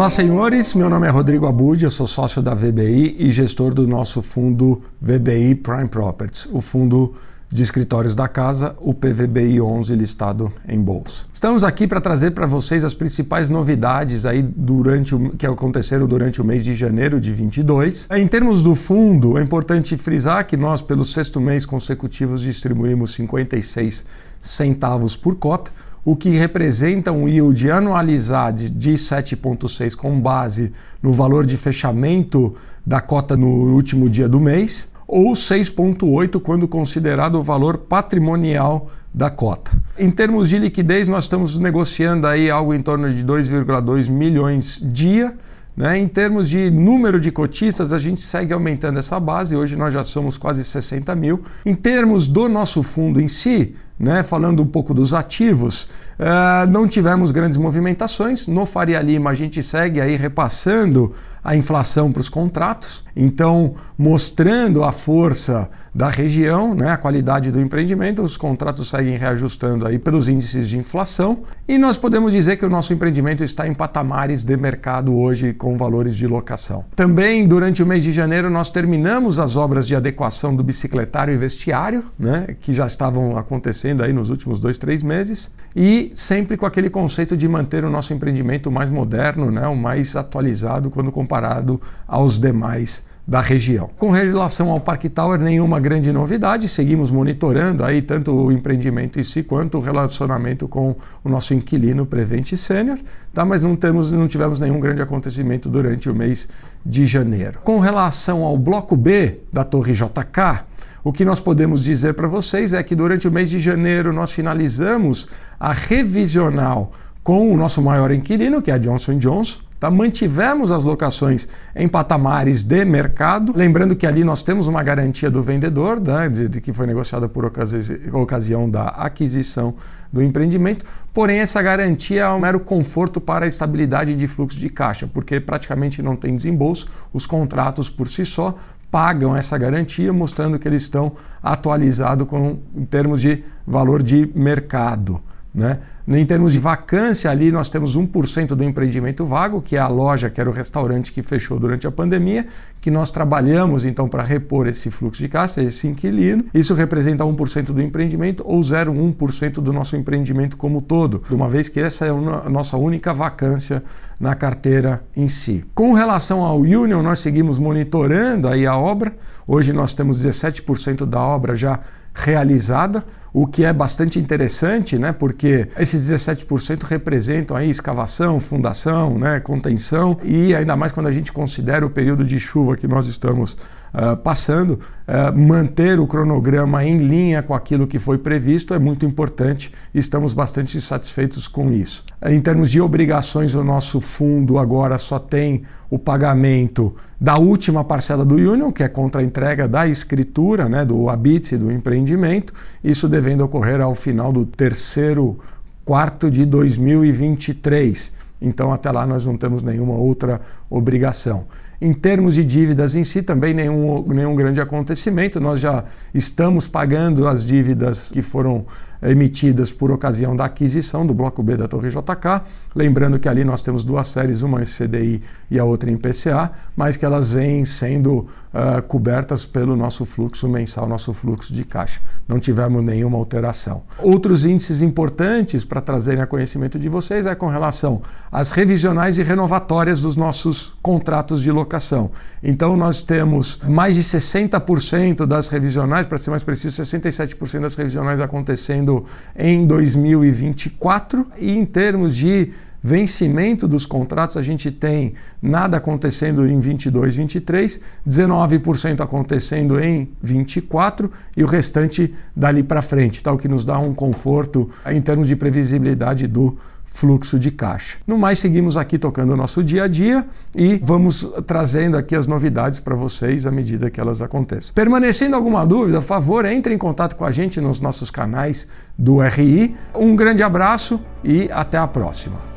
Olá, senhores. Meu nome é Rodrigo Abud, eu sou sócio da VBI e gestor do nosso fundo VBI Prime Properties, o fundo de escritórios da casa, o PVBI 11 listado em bolsa. Estamos aqui para trazer para vocês as principais novidades aí durante o, que aconteceram durante o mês de janeiro de 22. Em termos do fundo, é importante frisar que nós, pelo sexto mês consecutivo, distribuímos 56 centavos por cota o que representa um yield anualizado de 7,6 com base no valor de fechamento da cota no último dia do mês, ou 6,8 quando considerado o valor patrimonial da cota. Em termos de liquidez, nós estamos negociando aí algo em torno de 2,2 milhões dia. Né? Em termos de número de cotistas, a gente segue aumentando essa base. Hoje nós já somos quase 60 mil. Em termos do nosso fundo em si, né, falando um pouco dos ativos, uh, não tivemos grandes movimentações. No Faria Lima, a gente segue aí repassando a inflação para os contratos, então mostrando a força da região, né, a qualidade do empreendimento, os contratos seguem reajustando aí pelos índices de inflação e nós podemos dizer que o nosso empreendimento está em patamares de mercado hoje com valores de locação. Também durante o mês de janeiro nós terminamos as obras de adequação do bicicletário e vestiário, né, que já estavam acontecendo acontecendo aí nos últimos dois, três meses, e sempre com aquele conceito de manter o nosso empreendimento mais moderno, né, o mais atualizado quando comparado aos demais da região. Com relação ao Park Tower, nenhuma grande novidade, seguimos monitorando aí tanto o empreendimento em si quanto o relacionamento com o nosso inquilino Prevent Senior, tá? mas não, temos, não tivemos nenhum grande acontecimento durante o mês de janeiro. Com relação ao bloco B da Torre JK, o que nós podemos dizer para vocês é que durante o mês de janeiro nós finalizamos a revisional com o nosso maior inquilino, que é a Johnson Johnson. Tá? Mantivemos as locações em patamares de mercado. Lembrando que ali nós temos uma garantia do vendedor, né, de, de, que foi negociada por ocasi ocasião da aquisição do empreendimento. Porém, essa garantia é um mero conforto para a estabilidade de fluxo de caixa, porque praticamente não tem desembolso, os contratos por si só pagam essa garantia, mostrando que eles estão atualizados em termos de valor de mercado. Né? Em termos de vacância, ali nós temos 1% do empreendimento vago, que é a loja, que era o restaurante que fechou durante a pandemia, que nós trabalhamos então para repor esse fluxo de caixa, esse inquilino. Isso representa 1% do empreendimento ou 0,1% do nosso empreendimento como todo, uma vez que essa é a nossa única vacância na carteira em si. Com relação ao Union, nós seguimos monitorando aí a obra. Hoje nós temos 17% da obra já realizada, o que é bastante interessante, né? porque esses 17% representam aí escavação, fundação, né? contenção, e ainda mais quando a gente considera o período de chuva que nós estamos uh, passando, uh, manter o cronograma em linha com aquilo que foi previsto é muito importante e estamos bastante satisfeitos com isso. Em termos de obrigações, o nosso fundo agora só tem o pagamento da última parcela do Union, que é contra a entrega da escritura, né, do habite do empreendimento, isso devendo ocorrer ao final do terceiro quarto de 2023. Então, até lá, nós não temos nenhuma outra obrigação. Em termos de dívidas em si, também nenhum, nenhum grande acontecimento. Nós já estamos pagando as dívidas que foram emitidas por ocasião da aquisição do Bloco B da Torre JK. Lembrando que ali nós temos duas séries, uma em CDI e a outra em PCA, mas que elas vêm sendo uh, cobertas pelo nosso fluxo mensal, nosso fluxo de caixa. Não tivemos nenhuma alteração. Outros índices importantes para trazerem a conhecimento de vocês é com relação às revisionais e renovatórias dos nossos contratos de locação. Então nós temos mais de 60% das revisionais, para ser mais preciso, 67% das revisionais acontecendo em 2024 e em termos de vencimento dos contratos, a gente tem nada acontecendo em 22, 23, 19% acontecendo em 24 e o restante dali para frente, tal que nos dá um conforto em termos de previsibilidade do fluxo de caixa. No mais, seguimos aqui tocando o nosso dia a dia e vamos trazendo aqui as novidades para vocês à medida que elas acontecem. Permanecendo alguma dúvida, por favor, entre em contato com a gente nos nossos canais do RI. Um grande abraço e até a próxima.